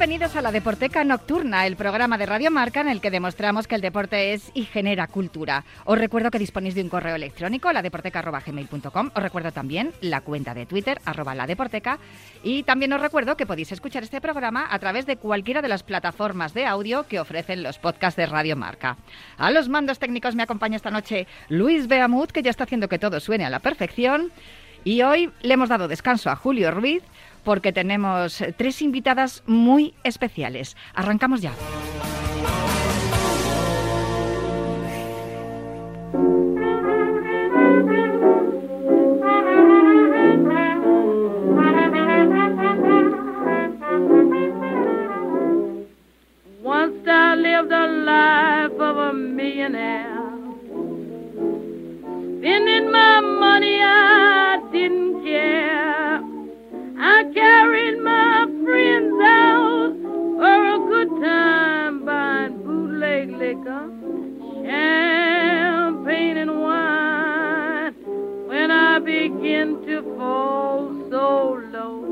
Bienvenidos a la Deporteca Nocturna, el programa de Radio Marca en el que demostramos que el deporte es y genera cultura. Os recuerdo que disponéis de un correo electrónico, ladeporteca.gmail.com. Os recuerdo también la cuenta de Twitter, arroba ladeporteca. Y también os recuerdo que podéis escuchar este programa a través de cualquiera de las plataformas de audio que ofrecen los podcasts de Radio Marca. A los mandos técnicos me acompaña esta noche Luis Beamut, que ya está haciendo que todo suene a la perfección. Y hoy le hemos dado descanso a Julio Ruiz porque tenemos tres invitadas muy especiales. Arrancamos ya. Once I lived the life of a millionaire. Spending my money, I didn't care. Friends out for a good time buying bootleg liquor, champagne and wine. When I begin to fall so low,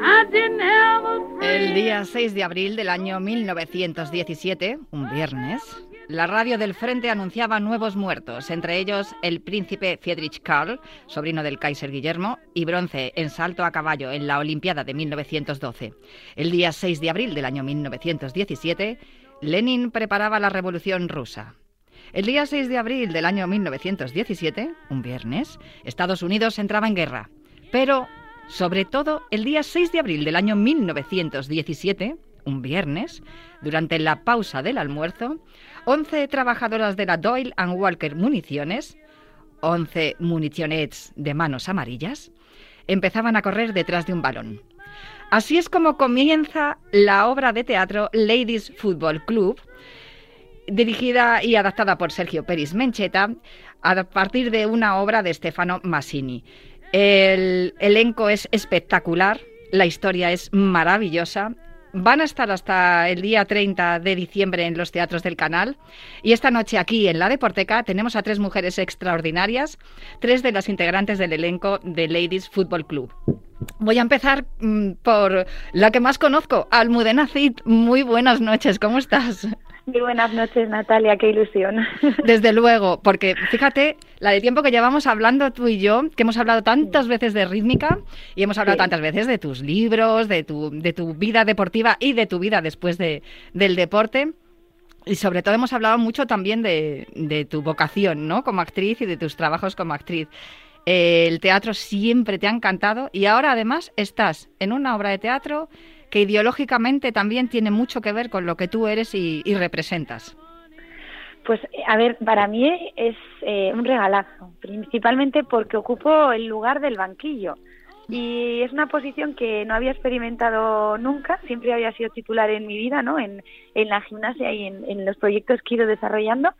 I didn't have a El día 6 de abril del año 1917, un viernes, la radio del Frente anunciaba nuevos muertos, entre ellos el príncipe Friedrich Karl, sobrino del Kaiser Guillermo, y bronce en salto a caballo en la Olimpiada de 1912. El día 6 de abril del año 1917, Lenin preparaba la Revolución rusa. El día 6 de abril del año 1917, un viernes, Estados Unidos entraba en guerra. Pero, sobre todo, el día 6 de abril del año 1917, un viernes, durante la pausa del almuerzo, 11 trabajadoras de la Doyle and Walker Municiones, 11 municionets de manos amarillas, empezaban a correr detrás de un balón. Así es como comienza la obra de teatro Ladies Football Club, dirigida y adaptada por Sergio Peris Mencheta, a partir de una obra de Stefano Massini. El elenco es espectacular, la historia es maravillosa. Van a estar hasta el día 30 de diciembre en los teatros del canal. Y esta noche aquí en la Deporteca tenemos a tres mujeres extraordinarias, tres de las integrantes del elenco de Ladies Football Club. Voy a empezar mm, por la que más conozco, Almudena Cid. Muy buenas noches, ¿cómo estás? Muy buenas noches, Natalia, qué ilusión. Desde luego, porque fíjate la de tiempo que llevamos hablando tú y yo, que hemos hablado tantas veces de rítmica y hemos hablado Sí. tantas veces de tus libros, de tu, de tu vida deportiva y de tu vida después de, del deporte. Y sobre todo hemos hablado mucho también de, de tu vocación, ¿no? Como actriz y de tus trabajos como actriz. Eh, el teatro siempre te ha encantado y ahora además estás en una obra de teatro que ideológicamente también tiene mucho que ver con lo que tú eres y, representas. Pues a ver, para mí es eh, un regalazo, principalmente porque ocupo el lugar del banquillo. Y es una posición que no había experimentado nunca, siempre había sido titular en mi vida, ¿no? En, en la gimnasia y en, en los proyectos que he ido desarrollando.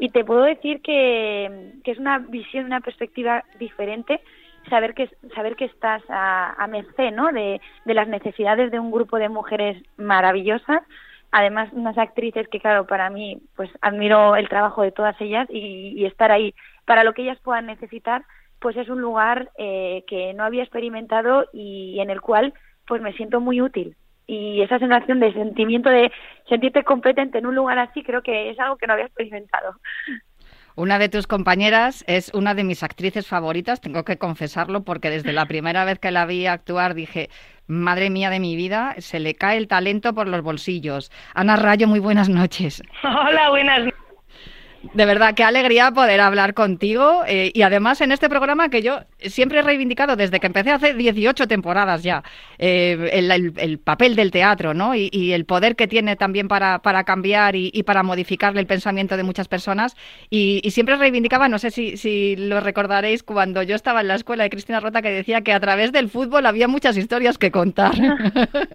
Y te puedo decir que, que es una visión, una perspectiva diferente, saber que, saber que estás a, a merced, ¿no? De, de las necesidades de un grupo de mujeres maravillosas, además unas actrices que claro para mí pues admiro el trabajo de todas ellas y, y estar ahí para lo que ellas puedan necesitar pues es un lugar eh, que no había experimentado y en el cual pues me siento muy útil. Y esa sensación de sentimiento de sentirte competente en un lugar así creo que es algo que no había experimentado Una de tus compañeras es una de mis actrices favoritas, tengo que confesarlo, porque desde la primera vez que la vi actuar dije, madre mía de mi vida, se le cae el talento por los bolsillos. Ana Rayo, muy buenas noches. Hola, buenas De verdad, qué alegría poder hablar contigo eh, y además en este programa que yo siempre he reivindicado desde que empecé hace 18 temporadas ya, eh, el, el- el papel del teatro ¿no? y, y el poder que tiene también para, para cambiar y, y para modificarle el pensamiento de muchas personas y, y siempre reivindicaba, no sé si, si lo recordaréis, cuando yo estaba en la escuela de Cristina Rota que decía que a través del fútbol había muchas historias que contar.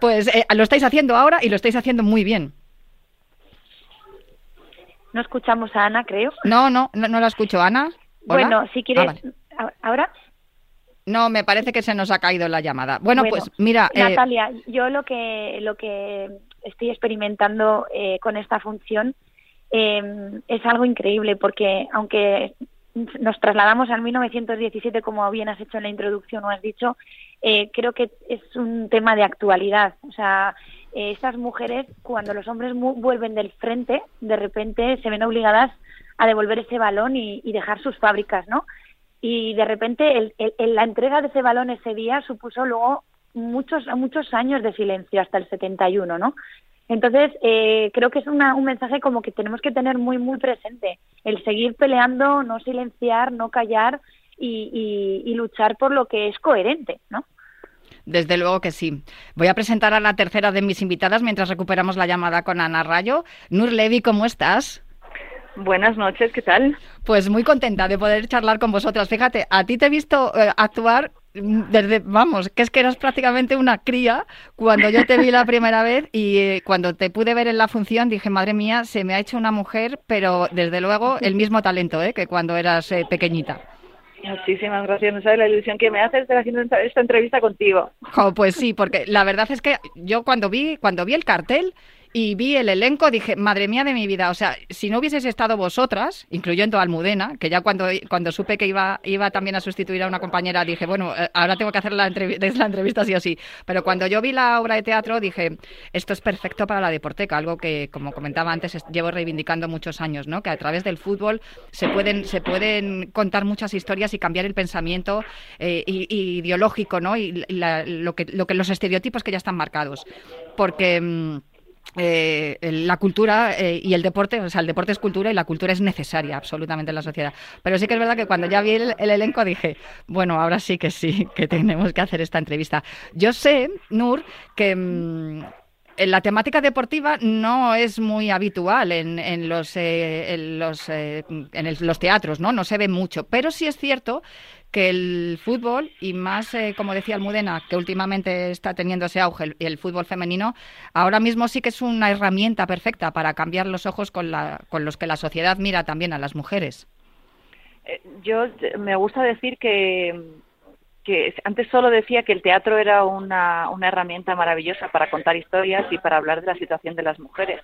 pues eh, lo estáis haciendo ahora y lo estáis haciendo muy bien. No escuchamos a Ana creo No, no, no, no la escucho, Ana. ¿Hola? bueno si quieres Ah, vale. ahora No, me parece que se nos ha caído la llamada. Bueno, pues mira... Eh, Natalia, yo lo que, lo que estoy experimentando eh, con esta función eh, es algo increíble porque aunque nos trasladamos al 1917, como bien has hecho en la introducción o has dicho, eh, creo que es un tema de actualidad. O sea, eh, estas mujeres, cuando los hombres vuelven del frente, de repente se ven obligadas a devolver ese balón y, dejar sus fábricas, ¿no? Y de repente la entrega de ese balón ese día supuso luego muchos muchos años de silencio hasta el 71, ¿no? Entonces, eh, creo que es un mensaje como que tenemos que tener muy, muy presente, el seguir peleando, no silenciar, no callar y, luchar por lo que es coherente, ¿no? Desde luego que sí. Voy a presentar a la tercera de mis invitadas mientras recuperamos la llamada con Ana Rayo. Nur Levi, ¿cómo estás? Buenas noches, ¿qué tal? Pues muy contenta de poder charlar con vosotras. Fíjate, a ti te he visto eh, actuar desde, vamos, que es que eras prácticamente una cría cuando yo te vi la primera vez y eh, cuando te pude ver en la función dije, madre mía, se me ha hecho una mujer, pero desde luego el mismo talento ¿eh? que cuando eras eh, pequeñita. Muchísimas gracias, no sabes la ilusión que me hace estar haciendo esta entrevista contigo. pues sí, porque la verdad es que yo cuando vi, cuando vi el cartel, y vi el elenco, dije, madre mía de mi vida, o sea, si no hubieseis estado vosotras, incluyendo a Almudena, que ya cuando, cuando supe que iba, iba también a sustituir a una compañera, dije, bueno, eh, ahora tengo que hacer la, la entrevista sí o sí. Pero cuando yo vi la obra de teatro, dije, esto es perfecto para la deporteca, algo que, como comentaba antes, llevo reivindicando muchos años, ¿no? Que a través del fútbol se pueden, se pueden contar muchas historias y cambiar el pensamiento eh, ideológico, ¿no? Y lo, que, lo que los estereotipos que ya están marcados. Porque... Mm, eh, la cultura eh, y el deporte, o sea, el deporte es cultura y la cultura es necesaria absolutamente en la sociedad. Pero sí que es verdad que cuando ya vi el, elenco dije, bueno, ahora sí que sí, que tenemos que hacer esta entrevista. Yo sé, Nur, que... La temática deportiva no es muy habitual en, los, eh, en, los, en los teatros, ¿no? No se ve mucho, pero sí es cierto que el fútbol, y más, eh, como decía Almudena, que últimamente está teniendo ese auge, y el, fútbol femenino, ahora mismo sí que es una herramienta perfecta para cambiar los ojos con, la, con los que la sociedad mira también a las mujeres. Eh, yo me gusta decir que, que antes solo decía que el teatro era una, una herramienta maravillosa para contar historias y para hablar de la situación de las mujeres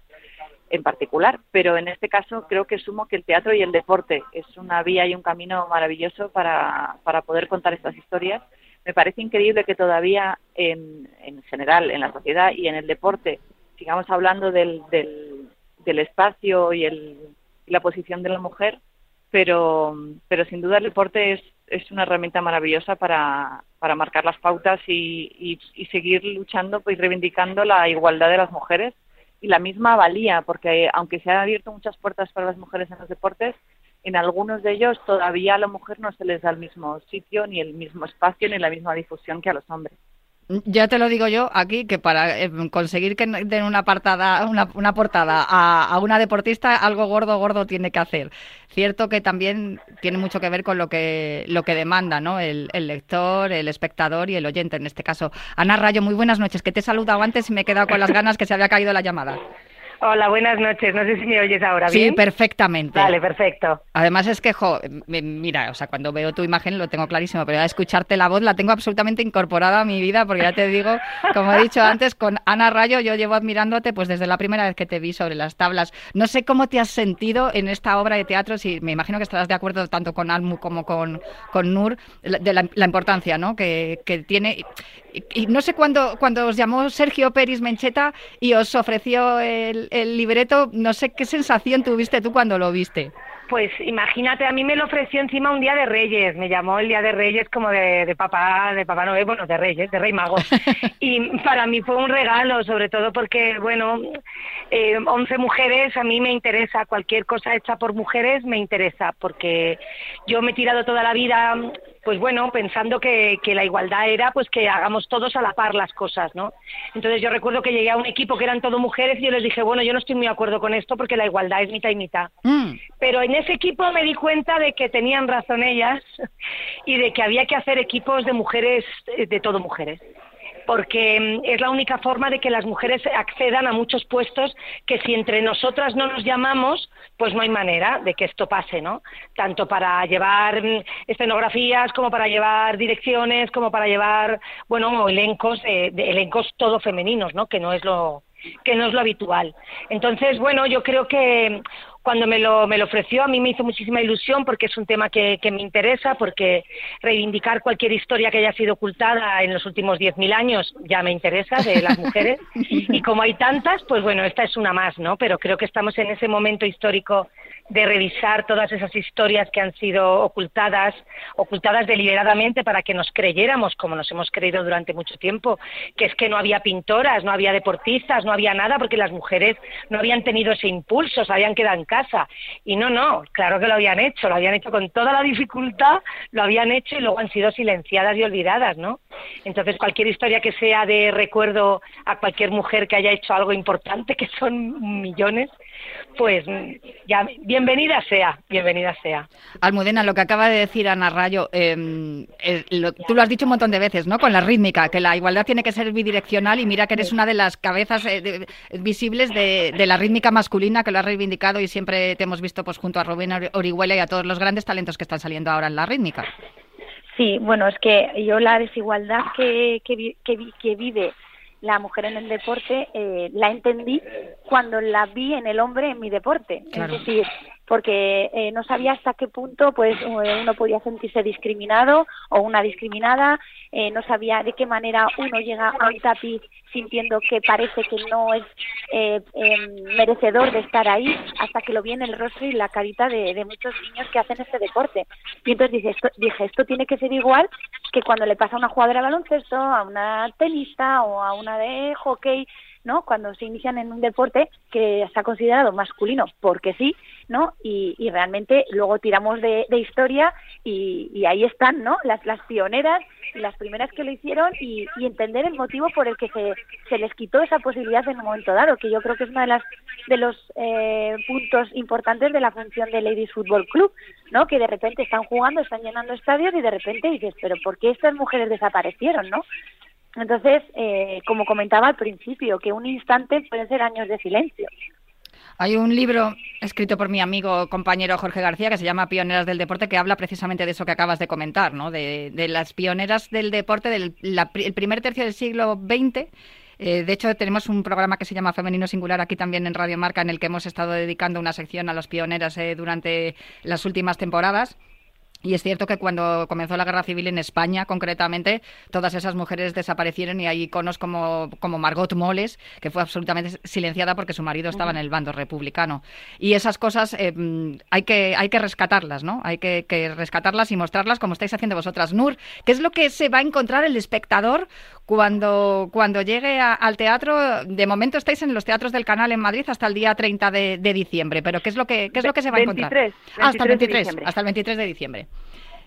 en particular, pero en este caso creo que sumo que el teatro y el deporte es una vía y un camino maravilloso para, para poder contar estas historias. Me parece increíble que todavía en, en general, en la sociedad y en el deporte, sigamos hablando del, del, del espacio y, el, y la posición de la mujer, pero, pero sin duda el deporte es, es una herramienta maravillosa para, para marcar las pautas y, seguir luchando y reivindicando la igualdad de las mujeres y la misma valía, porque aunque se han abierto muchas puertas para las mujeres en los deportes, en algunos de ellos todavía a la mujer no se les da el mismo sitio, ni el mismo espacio, ni la misma difusión que a los hombres. Ya te lo digo yo aquí que para eh, conseguir que den una, una portada a, una deportista, algo gordo, gordo tiene que hacer. Cierto que también tiene mucho que ver con lo que, lo que demanda ¿no? el, el lector, el espectador y el oyente en este caso. Ana Rayo, muy buenas noches, que te he saludado antes y me he quedado con las ganas que se había caído la llamada. Hola, buenas noches. No sé si me oyes ahora bien. Sí, perfectamente. Vale, perfecto. Además es que, jo, mira, o sea, cuando veo tu imagen lo tengo clarísimo, pero ya escucharte la voz la tengo absolutamente incorporada a mi vida, porque ya te digo, como he dicho antes, con Ana Rayo yo llevo admirándote pues desde la primera vez que te vi sobre las tablas. No sé cómo te has sentido en esta obra de teatro, si me imagino que estarás de acuerdo tanto con Almu como con, con Nur, de la, importancia ¿no? que, que tiene. Y, no sé cuándo cuando os llamó Sergio Peris Mencheta y os ofreció el, el libreto, no sé qué sensación tuviste tú cuando lo viste. Pues imagínate, a mí me lo ofreció encima un día de Reyes, me llamó el día de Reyes como de, de papá, de papá Noel, bueno, de Reyes, de Rey Mago. y para mí fue un regalo, sobre todo porque, bueno, eh, 11 mujeres, a mí me interesa, cualquier cosa hecha por mujeres me interesa, porque yo me he tirado toda la vida pues bueno, pensando que, que, la igualdad era pues que hagamos todos a la par las cosas, ¿no? Entonces yo recuerdo que llegué a un equipo que eran todo mujeres y yo les dije, bueno, yo no estoy muy de acuerdo con esto porque la igualdad es mitad y mitad. Mm. Pero en ese equipo me di cuenta de que tenían razón ellas y de que había que hacer equipos de mujeres, de todo mujeres. Porque mm, es la única forma de que las mujeres accedan a muchos puestos que si entre nosotras no nos llamamos, pues no hay manera de que esto pase, ¿no? Tanto para llevar mm, escenografías como para llevar direcciones, como para llevar, bueno, elencos, eh, de elencos todo femeninos, ¿no? Que no es lo que no es lo habitual. Entonces, bueno, yo creo que cuando me lo, me lo ofreció a mí me hizo muchísima ilusión porque es un tema que, que me interesa, porque reivindicar cualquier historia que haya sido ocultada en los últimos 10.000 años ya me interesa de las mujeres. y como hay tantas, pues bueno, esta es una más, ¿no? Pero creo que estamos en ese momento histórico de revisar todas esas historias que han sido ocultadas, ocultadas deliberadamente para que nos creyéramos, como nos hemos creído durante mucho tiempo, que es que no había pintoras, no había deportistas, no había nada, porque las mujeres no habían tenido ese impulso, se habían quedado en casa. Y no, no, claro que lo habían hecho, lo habían hecho con toda la dificultad, lo habían hecho y luego han sido silenciadas y olvidadas, ¿no? Entonces, cualquier historia que sea de recuerdo a cualquier mujer que haya hecho algo importante, que son millones, pues ya bienvenida sea, bienvenida sea. Almudena, lo que acaba de decir Ana Rayo, eh, tú lo has dicho un montón de veces, ¿no? Con la rítmica, que la igualdad tiene que ser bidireccional y mira que eres una de las cabezas eh, visibles de, la rítmica masculina que lo has reivindicado y siempre te hemos visto pues junto a Rubén Orihuela y a todos los grandes talentos que están saliendo ahora en la rítmica. Sí, bueno, es que yo la desigualdad que, que, que vive la mujer en el deporte eh, la entendí cuando la vi en el hombre en mi deporte. Es decir, porque eh, no sabía hasta qué punto pues eh, uno podía sentirse discriminado o una discriminada, eh, no sabía de qué manera uno llega a un tapiz sintiendo que parece que no es em, merecedor de estar ahí hasta que lo vi en el rostro y la carita de, muchos niños que hacen este deporte. Y entonces dije esto, dije, esto tiene que ser igual que cuando le pasa a una jugadora de baloncesto, a una tenista o a una de hockey, ¿no? Cuando se inician en un deporte que está considerado masculino, porque sí, ¿no? Y, realmente luego tiramos de, historia y, ahí están, ¿no? Las, las pioneras y las primeras que lo hicieron y, entender el motivo por el que se, se, les quitó esa posibilidad en un momento dado, que yo creo que es uno de, de los eh, puntos importantes de la función de Ladies Football Club, ¿no? Que de repente están jugando, están llenando estadios y de repente dices, pero ¿por qué estas mujeres desaparecieron, no? Entonces, eh, como comentaba al principio, que un instante puede ser años de silencio. Hay un libro escrito por mi amigo compañero Jorge García que se llama Pioneras del Deporte que habla precisamente de eso que acabas de comentar, ¿no? de, las pioneras del deporte del primer tercio del siglo XX. Eh, de hecho, tenemos un programa que se llama Femenino Singular aquí también en Radio Marca en el que hemos estado dedicando una sección a las pioneras eh, durante las últimas temporadas. Y es cierto que cuando comenzó la guerra civil en España, concretamente, todas esas mujeres desaparecieron y hay iconos como, como Margot Moles, que fue absolutamente silenciada porque su marido estaba en el bando republicano. Y esas cosas eh, hay, que, hay que rescatarlas, ¿no? Hay que, rescatarlas y mostrarlas como estáis haciendo vosotras. Nur, ¿qué es lo que se va a encontrar el espectador cuando, cuando llegue al teatro? De momento estáis en los teatros del canal en Madrid hasta el día 30 de, diciembre, pero ¿qué es lo que, qué es lo que se va a encontrar? hasta el 23, hasta el 23 de diciembre.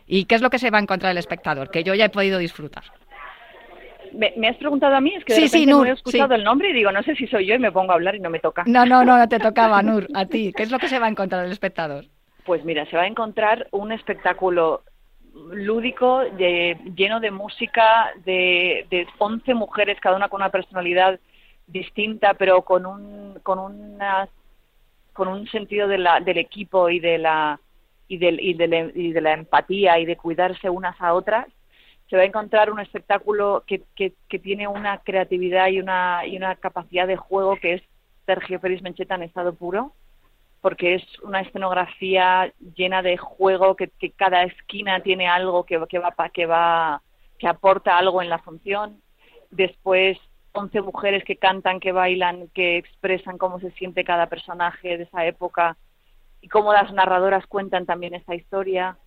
¿Y qué es lo que se va a encontrar el espectador? Que yo ya he podido disfrutar. Me, has preguntado a mí, es que de sí, no he escuchado el nombre y digo, no sé si soy yo y me pongo a hablar y no me toca. No, no, no, te tocaba, Nur, a ti. ¿Qué es lo que se va a encontrar el espectador? Pues mira, se va a encontrar un espectáculo lúdico, lleno de música, de, de 11 mujeres, cada una con una personalidad distinta, pero con un, con una, con un sentido de la, del equipo y de la y de, y, de, y de la empatía y de cuidarse unas a otras, se va a encontrar un espectáculo que, que, que, tiene una creatividad y una, y una capacidad de juego que es Sergio Pérez Mencheta en estado puro, porque es una escenografía llena de juego, que, cada esquina tiene algo que, que, va, que, va, que aporta algo en la función. Después, 11 mujeres que cantan, que bailan, que expresan cómo se siente cada personaje de esa época y cómo las narradoras cuentan también esta historia.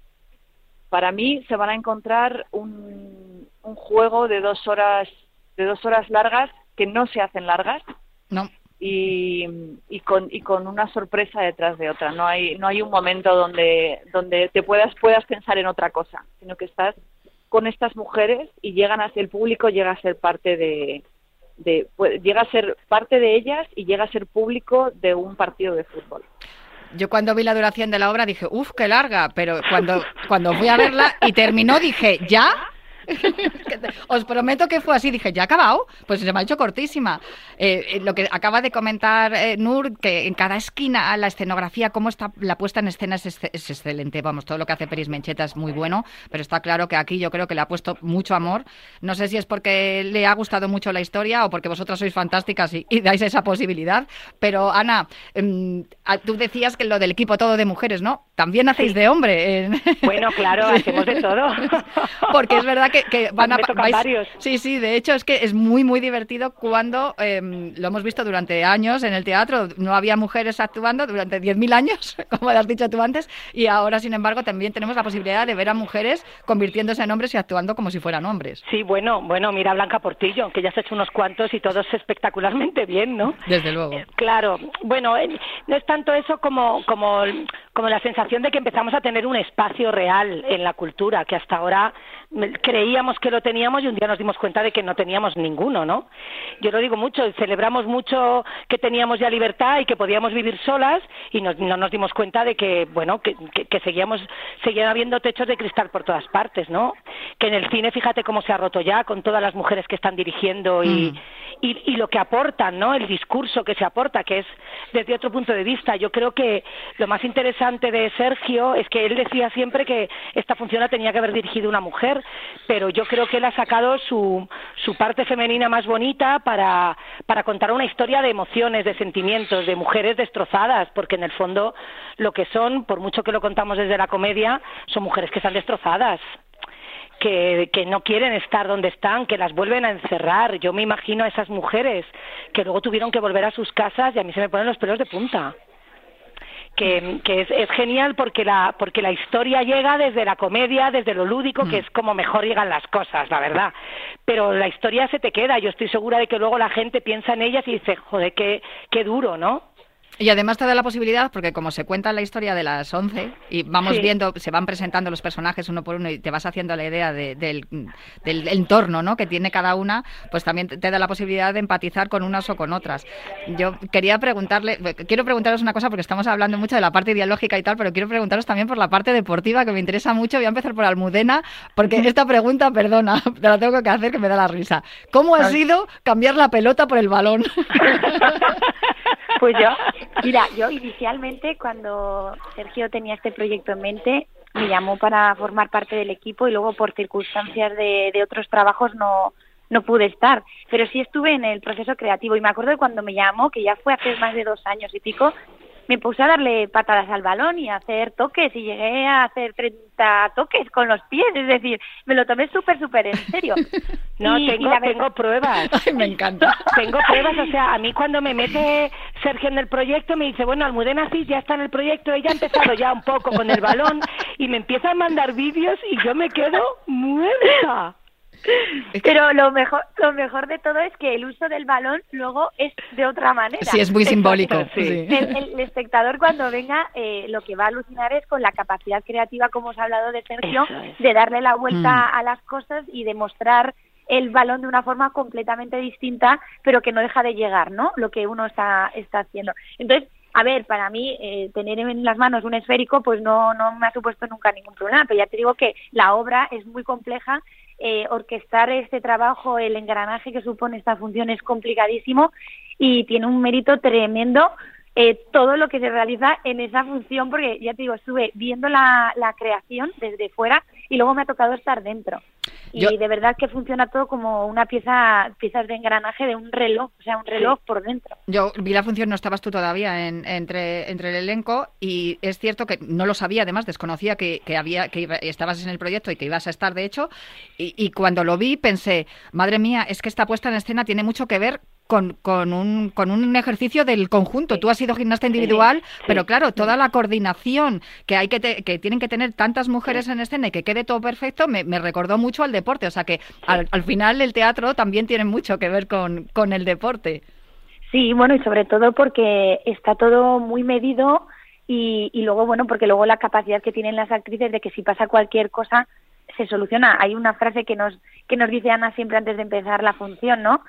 Para mí se van a encontrar un, un juego de dos horas de dos horas largas que no se hacen largas. No. Y, y, con, y con una sorpresa detrás de otra. No hay, no hay un momento donde, donde te puedas, puedas pensar en otra cosa, sino que estás con estas mujeres y llegan a ser público, llega a ser parte de, de llega a ser parte de ellas y llega a ser público de un partido de fútbol. Yo cuando vi la duración de la obra dije, uff, qué larga, pero cuando, cuando fui a verla y terminó dije, ¿ya? Os prometo que fue así. Dije, ¿ya ha acabado? Pues se me ha hecho cortísima. Eh, eh, lo que acaba de comentar eh, Nur, que en cada esquina la escenografía, cómo está la puesta en escena es, exce- es excelente. Vamos, todo lo que hace Peris Mencheta es muy bueno, pero está claro que aquí yo creo que le ha puesto mucho amor. No sé si es porque le ha gustado mucho la historia o porque vosotras sois fantásticas y, y dais esa posibilidad. Pero Ana, em, a- tú decías que lo del equipo todo de mujeres, ¿no? También hacéis de hombre. en- Bueno, claro, hacemos de todo. Porque es verdad que, que van a vais- varios. Sí, sí, de hecho es que es muy, muy divertido cuando em, lo hemos visto durante años en el teatro. No había mujeres actuando durante 10.000 años, como has dicho tú antes, y ahora, sin embargo, también tenemos la posibilidad de ver a mujeres convirtiéndose en hombres y actuando como si fueran hombres. Sí, bueno, bueno, mira Blanca Portillo, que ya has hecho unos cuantos y todos espectacularmente bien, ¿no? Desde luego. Claro, bueno, eh, no es tanto eso como, como, como la sensación de que empezamos a tener un espacio real en la cultura, que hasta ahora creíamos que lo teníamos y un día nos dimos cuenta de que no teníamos ninguno, ¿no? Yo lo digo mucho, celebramos mucho que teníamos ya libertad y que podíamos vivir solas y nos- no nos dimos cuenta de que, bueno, que, que, que seguíamos, seguían habiendo techos de cristal por todas partes, ¿no? Que en el cine, fíjate cómo se ha roto ya con todas las mujeres que están dirigiendo y, Mm. y, y lo que aportan, ¿no? El discurso que se aporta, que es desde otro punto de vista. Yo creo que lo más interesante de Sergio es que él decía siempre que esta función la tenía que haber dirigido una mujer, pero yo creo que él ha sacado su, su parte femenina más bonita para, para contar una historia de emociones, de sentimientos, de mujeres destrozadas, porque en el fondo lo que son, por mucho que lo contamos desde la comedia, son mujeres que están destrozadas que, que no quieren estar donde están, que las vuelven a encerrar. Yo me imagino a esas mujeres que luego tuvieron que volver a sus casas y a mí se me ponen los pelos de punta. Que, que es, es genial porque la, porque la historia llega desde la comedia, desde lo lúdico, que es como mejor llegan las cosas, la verdad. Pero la historia se te queda. Yo estoy segura de que luego la gente piensa en ellas y dice, joder, qué, qué duro, ¿no? Y además te da la posibilidad, porque como se cuenta la historia de las 11 y vamos Sí. viendo, se van presentando los personajes uno por uno y te vas haciendo la idea de- del, del entorno ¿no? que tiene cada una, pues también te da la posibilidad de empatizar con unas o con otras. Yo quería preguntarle, quiero preguntaros una cosa porque estamos hablando mucho de la parte ideológica y tal, pero quiero preguntaros también por la parte deportiva que me interesa mucho. Voy a empezar por Almudena, porque esta pregunta, perdona, te la tengo que hacer que me da la risa. ¿Cómo ha sido cambiar la pelota por el balón? Pues yo, mira, yo inicialmente cuando Sergio tenía este proyecto en mente, me llamó para formar parte del equipo y luego por circunstancias de, de otros trabajos no, no pude estar. Pero sí estuve en el proceso creativo y me acuerdo de cuando me llamó, que ya fue hace más de dos años y pico, me puse a darle patadas al balón y a hacer toques y llegué a hacer 30 toques con los pies, es decir, me lo tomé súper, súper en serio. No, Y- tengo, pruebas. Ay, me encanta. Tengo pruebas, o sea, a mí cuando me mete Sergio en el proyecto me dice, bueno, Almudena Cis ya está en el proyecto, ella ha empezado ya un poco con el balón y me empieza a mandar vídeos y yo me quedo muerta. Pero lo mejor, lo mejor de todo es que el uso del balón luego es de otra manera. Sí, es muy simbólico. sí. El, el espectador cuando venga eh, lo que va a alucinar es con la capacidad creativa, como os ha hablado de Sergio, es. de darle la vuelta Mm. a las cosas y de mostrar el balón de una forma completamente distinta, pero que no deja de llegar, ¿no? Lo que uno está, está haciendo. Entonces, a ver, para mí eh, tener en las manos un esférico pues no, no me ha supuesto nunca ningún problema, pero ya te digo que la obra es muy compleja, eh, orquestar este trabajo, el engranaje que supone esta función es complicadísimo y tiene un mérito tremendo eh, todo lo que se realiza en esa función, porque ya te digo, estuve viendo la, la creación desde fuera y luego me ha tocado estar dentro. Y Yo- de verdad que funciona todo como una pieza, piezas de engranaje de un reloj, o sea, un reloj por dentro. Yo vi la función, no estabas tú todavía en- entre, entre el elenco y es cierto que no lo sabía, además desconocía que, que había que iba- estabas en el proyecto y que ibas a estar, de hecho, y, y cuando lo vi pensé, madre mía, es que esta puesta en escena tiene mucho que ver con, con, un, con un ejercicio del conjunto. Tú has sido gimnasta individual, sí. pero claro, toda la coordinación que hay que, te- que tienen que tener tantas mujeres en escena y que quede todo perfecto, me, me recordó mucho al deporte. O sea que al, al final el teatro también tiene mucho que ver con, con el deporte. Sí, bueno, y sobre todo porque está todo muy medido y, y luego, bueno, porque luego la capacidad que tienen las actrices de que si pasa cualquier cosa se soluciona. Hay una frase que nos que nos dice Ana siempre antes de empezar la función, ¿no?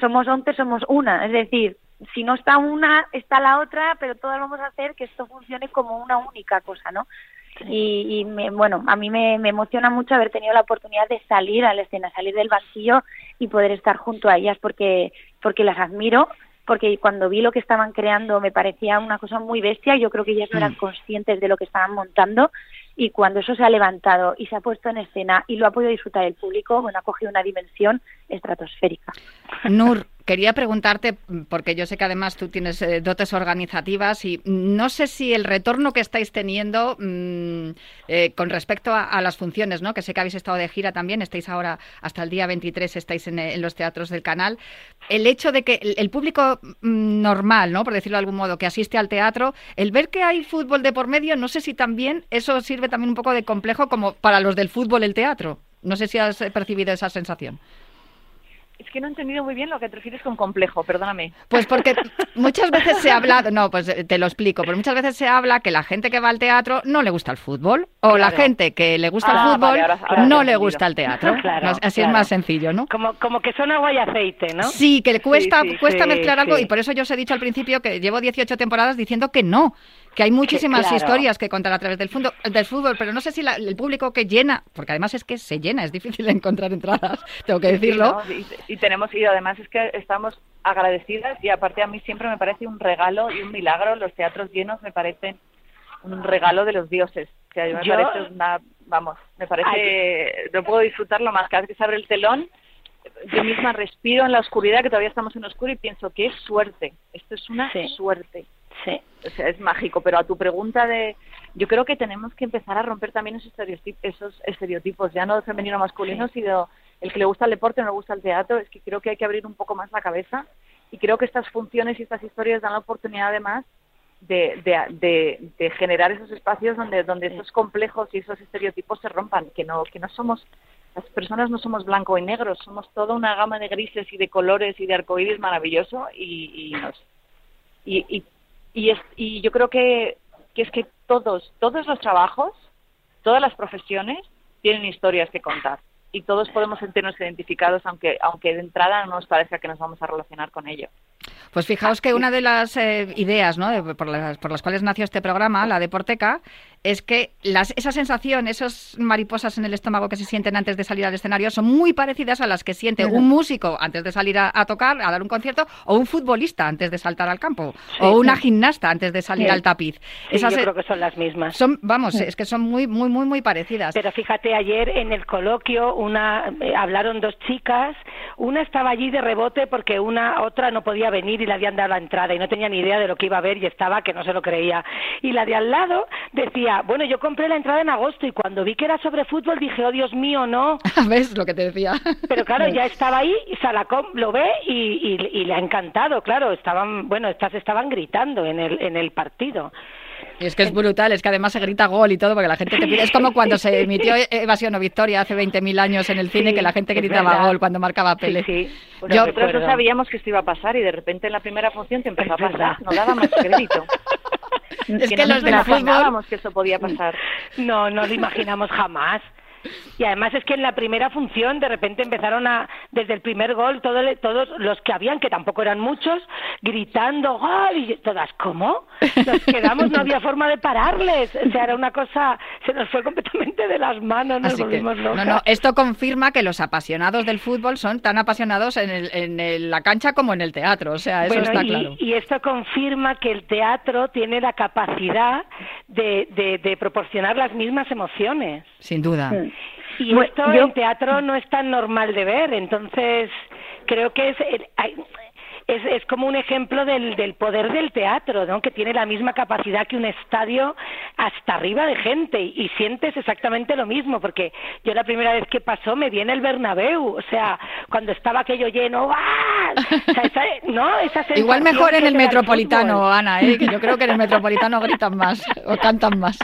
Somos once, somos una, es decir, si no está una, está la otra, pero todas vamos a hacer que esto funcione como una única cosa, ¿no? Y, y me- bueno, a mí me, me emociona mucho haber tenido la oportunidad de salir a la escena, salir del banquillo y poder estar junto a ellas porque, porque las admiro, porque cuando vi lo que estaban creando me parecía una cosa muy bestia, yo creo que ellas no eran conscientes de lo que estaban montando y cuando eso se ha levantado y se ha puesto en escena y lo ha podido disfrutar el público, bueno, ha cogido una dimensión estratosférica. Nur, quería preguntarte, porque yo sé que además tú tienes eh, dotes organizativas y no sé si el retorno que estáis teniendo mm, eh, con respecto a, las funciones, ¿no? que sé que habéis estado de gira también, estáis ahora hasta el día 23, estáis en, eh, en los teatros del canal, el hecho de que el, el público mm, normal, ¿no? por decirlo de algún modo, que asiste al teatro, el ver que hay fútbol de por medio, no sé si también eso sirve también un poco de complejo como para los del fútbol el teatro. No sé si has eh, percibido esa sensación. Es que no he entendido muy bien lo que te refieres con complejo, perdóname. Pues porque muchas veces se habla, no, pues eh, te lo explico, pero muchas veces se habla que la gente que va al teatro no le gusta el fútbol o la gente que le gusta Ah, el fútbol vale, ahora- ahora te no le gusta el teatro. Claro, No, así claro. es más sencillo, ¿no? Como, como que son agua y aceite, ¿no? Sí, que le cuesta, sí, cuesta sí, mezclar algo y por eso yo os he dicho al principio que llevo 18 temporadas diciendo que no, que hay muchísimas claro. historias que contar a través del, fundo- del fútbol, pero no sé si la- el público que llena, porque además es que se llena, es difícil encontrar entradas, tengo que decirlo. Sí, ¿no? y, y tenemos y además es que estamos agradecidas y aparte a mí siempre me parece un regalo y un milagro los teatros llenos me parecen un regalo de los dioses o sea, yo me Yo- parece una vamos me parece no puedo disfrutarlo más cada vez que se abre el telón yo misma respiro en la oscuridad que todavía estamos en oscuro y pienso qué suerte esto es una Sí. suerte Sí. o sea, es mágico, pero a tu pregunta de, yo creo que tenemos que empezar a romper también esos estereotipos, esos estereotipos ya no femenino masculino, sino el que le gusta el deporte no le gusta el teatro, es que creo que hay que abrir un poco más la cabeza y creo que estas funciones y estas historias dan la oportunidad además de, de, de, de generar esos espacios donde, donde esos complejos y esos estereotipos se rompan, que no, que no somos las personas no somos blanco y negro, somos toda una gama de grises y de colores y de arcoíris maravilloso y, y nos y, y, y, es, y yo creo que, que es que todos, todos los trabajos, todas las profesiones tienen historias que contar y todos podemos sentirnos identificados aunque, aunque de entrada no nos parezca que nos vamos a relacionar con ello. Pues fijaos que una de las eh, ideas ¿no? de- por, las, por las cuales nació este programa, la de Porteca, es que las, esa sensación, esas mariposas en el estómago que se sienten antes de salir al escenario son muy parecidas a las que siente un músico antes de salir a, a tocar, a dar un concierto, o un futbolista antes de saltar al campo, o una gimnasta antes de salir Sí. al tapiz. Esas yo creo que son las mismas. son, vamos, es que son muy, muy, muy, muy parecidas. Pero fíjate, ayer en el coloquio una eh, hablaron dos chicas, una estaba allí de rebote porque una otra no podía venir y le habían dado la entrada y no tenía ni idea de lo que iba a ver y estaba que no se lo creía. Y la de al lado decía, bueno, yo compré la entrada en agosto y cuando vi que era sobre fútbol dije, oh Dios mío, no. ¿Ves lo que te decía? Pero claro, ya estaba ahí, y se la com- lo ve y, y- y le ha encantado, claro. Estaban, bueno, estas estaban gritando en el, en el partido. Y es que es brutal, es que además se grita gol y todo, porque la gente te pide. Es como cuando se emitió Evasión o Victoria hace 20.000 años en el cine, Sí, que la gente gritaba gol cuando marcaba Pele. Sí, sí. Yo- nosotros no sabíamos que esto iba a pasar y de repente en la primera función te empezó a pasar, no dábamos crédito. Es que no los nos fútbol- imaginábamos que eso podía pasar. No, no lo imaginamos jamás. Y además es que en la primera función de repente empezaron a, desde el primer gol, todo todos los que habían, que tampoco eran muchos, gritando gol y todas, ¿cómo? Nos quedamos, no había forma de pararles. O sea, era una cosa, se nos fue completamente de las manos, nos Así que, volvimos no, locas. no, esto confirma que los apasionados del fútbol son tan apasionados en, el- en el- la cancha como en el teatro, o sea, eso Bueno, está y, claro. y esto confirma que el teatro tiene la capacidad de, de- de proporcionar las mismas emociones. Sin duda. Y Bueno, esto yo- en teatro no es tan normal de ver, entonces creo que es, hay- es, es como un ejemplo del, del poder del teatro, ¿no? que tiene la misma capacidad que un estadio hasta arriba de gente y, y sientes exactamente lo mismo, porque yo la primera vez que pasó me vi en el Bernabéu, o sea, cuando estaba aquello lleno, ¡ah! O sea, esa, ¿no? Esa Igual mejor en el Metropolitano. Ana, ¿eh? que yo creo que en el Metropolitano gritan más o cantan más.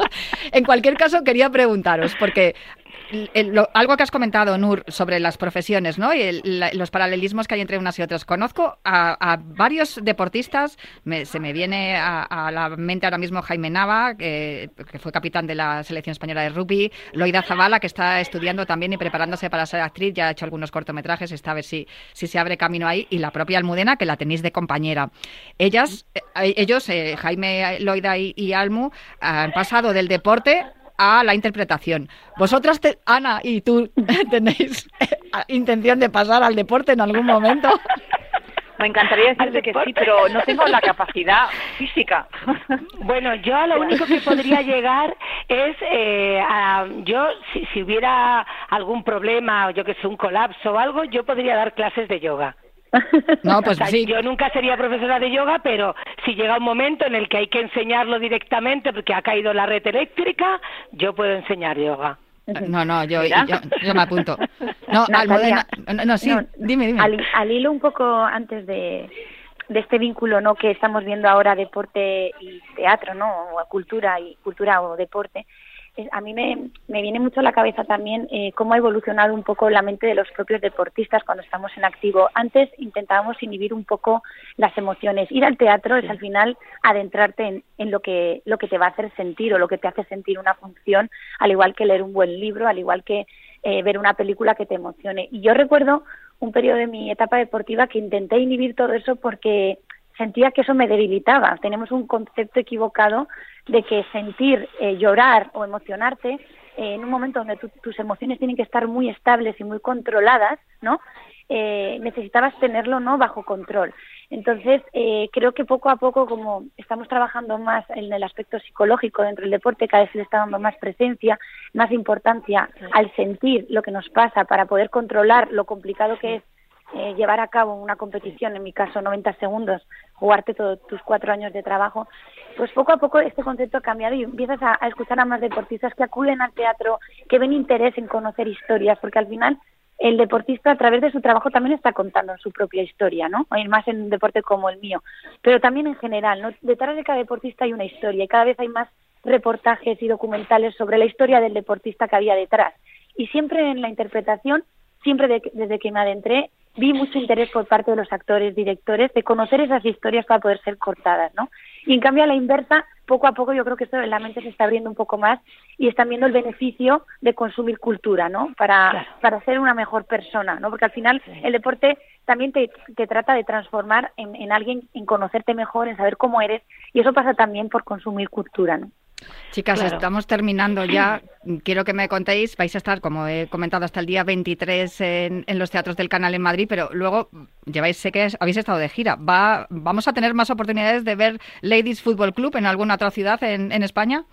en cualquier caso, quería preguntaros, porque algo que has comentado, Nur, sobre las profesiones ¿no? y los paralelismos que hay entre unas y otras. Conozco a, varios deportistas, se me viene a, la mente ahora mismo Jaime Nava, que, fue capitán de la selección española de rugby, Loida Zavala, que está estudiando también y preparándose para ser actriz, ya ha hecho algunos cortometrajes, está a ver si, si se abre camino ahí, y la propia Almudena, que la tenéis de compañera. Ellas, eh, ellos, eh, Jaime, Loida y Almu, han pasado del deporte a la interpretación. Vosotras, Ana y tú, tenéis intención de pasar al deporte en algún momento. Me encantaría decirte que sí, pero no tengo la capacidad física. Bueno, yo a lo único que podría llegar es, eh, a, yo, si, si hubiera algún problema, yo que sé, un colapso o algo, yo podría dar clases de yoga. No, pues sí. Yo nunca sería profesora de yoga, pero si llega un momento en el que hay que enseñarlo directamente porque ha caído la red eléctrica, yo puedo enseñar yoga. No, no, yo, yo, me apunto. No, Almudena, no, sí, dime, dime. Al, hilo un poco antes de, de este vínculo no que estamos viendo ahora deporte y teatro no o cultura y cultura o deporte a mí me, me, viene mucho a la cabeza también eh, cómo ha evolucionado un poco la mente de los propios deportistas cuando estamos en activo. Antes intentábamos inhibir un poco las emociones. Ir al teatro es al final adentrarte en, en, lo, que, lo que te va a hacer sentir o lo que te hace sentir una función, al igual que leer un buen libro, al igual que eh, ver una película que te emocione. Y yo recuerdo un periodo de mi etapa deportiva que intenté inhibir todo eso porque sentía que eso me debilitaba. Tenemos un concepto equivocado de que sentir, eh, llorar o emocionarte eh, en un momento donde tus emociones tienen que estar muy estables y muy controladas, ¿no? Eh, necesitabas tenerlo no bajo control. Entonces, creo que poco a poco, como estamos trabajando más en el aspecto psicológico dentro del deporte, cada vez se le está dando más presencia, más importancia al sentir lo que nos pasa para poder controlar lo complicado que es eh, llevar a cabo una competición, en mi caso 90 segundos, jugarte todos tus cuatro años de trabajo, pues poco a poco este concepto ha cambiado y empiezas a, escuchar a más deportistas que acuden al teatro, que ven interés en conocer historias, porque al final el deportista a través de su trabajo también está contando su propia historia, ¿no? Hay más en un deporte como el mío, pero también en general, ¿no? Detrás de cada deportista hay una historia y cada vez hay más reportajes y documentales sobre la historia del deportista que había detrás. Y siempre en la interpretación, siempre desde que me adentré, vi mucho interés por parte de los actores, directores, de conocer esas historias para poder ser cortadas, ¿no? Y en cambio a la inversa, poco a poco yo creo que esto en la mente se está abriendo un poco más y están viendo el beneficio de consumir cultura, ¿no? Para, para ser una mejor persona, ¿no? Porque al final el deporte también te, te trata de transformar en, en alguien, en conocerte mejor, en saber cómo eres y eso pasa también por consumir cultura, ¿no? Chicas, estamos terminando ya. Quiero que me contéis, vais a estar, como he comentado, hasta el día 23 en, los teatros del canal en Madrid, pero luego lleváis, sé que habéis estado de gira. ¿Va, ¿Vamos a tener más oportunidades de ver Ladies Football Club en alguna otra ciudad en, España?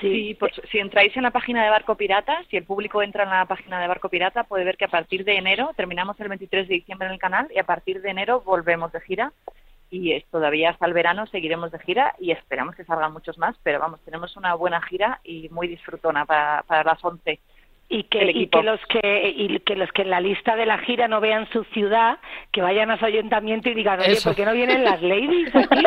Sí, si entráis en la página de Barco Pirata, si el público entra en la página de Barco Pirata, puede ver que a partir de enero, terminamos el 23 de diciembre en el canal y a partir de enero volvemos de gira y es, todavía hasta el verano seguiremos de gira y esperamos que salgan muchos más, pero vamos, tenemos una buena gira y muy disfrutona para, para las 11. Y que, y que los que y que los que en la lista de la gira no vean su ciudad, que vayan a su ayuntamiento y digan, oye, ¿por qué no vienen las ladies aquí?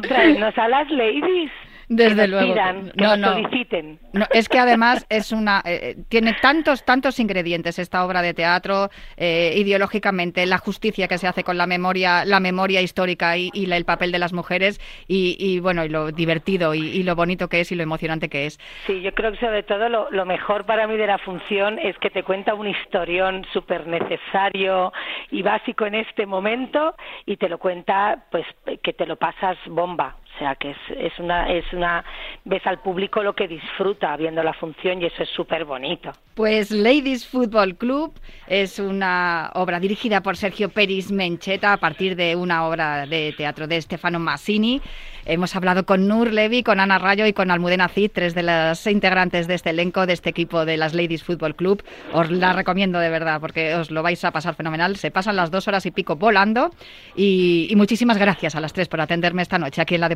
Traernos a las ladies. Desde luego. no, no. soliciten. No, es que además es una eh, eh, tiene tantos tantos ingredientes esta obra de teatro eh, ideológicamente la justicia que se hace con la memoria la memoria histórica y, el papel de las mujeres y, bueno y lo divertido y, lo bonito que es y lo emocionante que es. Sí, yo creo que sobre todo lo, lo mejor para mí de la función es que te cuenta un historión súper necesario y básico en este momento y te lo cuenta pues que te lo pasas bomba o sea que es, es una es una ves al público lo que disfruta viendo la función y eso es súper bonito. Pues Ladies Football Club es una obra dirigida por Sergio Peris Mencheta a partir de una obra de teatro de Stefano Massini. Hemos hablado con Nur Levy, con Ana Rayo y con Almudena Cid, tres de las integrantes de este elenco, de este equipo de las Ladies Football Club. Os la recomiendo de verdad porque os lo vais a pasar fenomenal. Se pasan las dos horas y pico volando y, muchísimas gracias a las tres por atenderme esta noche aquí en la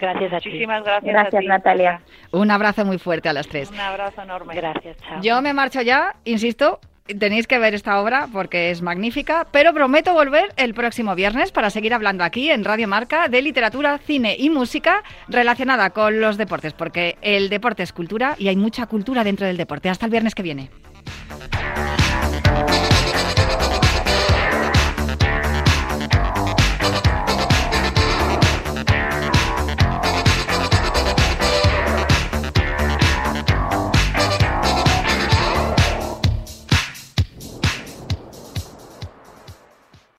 Gracias a ti. Muchísimas gracias. Gracias, Natalia. Un abrazo muy fuerte a las tres. Un abrazo enorme. Gracias, chao. Yo me marcho ya, insisto, Tenéis que ver esta obra porque es magnífica, pero prometo volver el próximo viernes para seguir hablando aquí en Radio Marca de literatura, cine y música relacionada con los deportes, porque el deporte es cultura y hay mucha cultura dentro del deporte. Hasta el viernes que viene.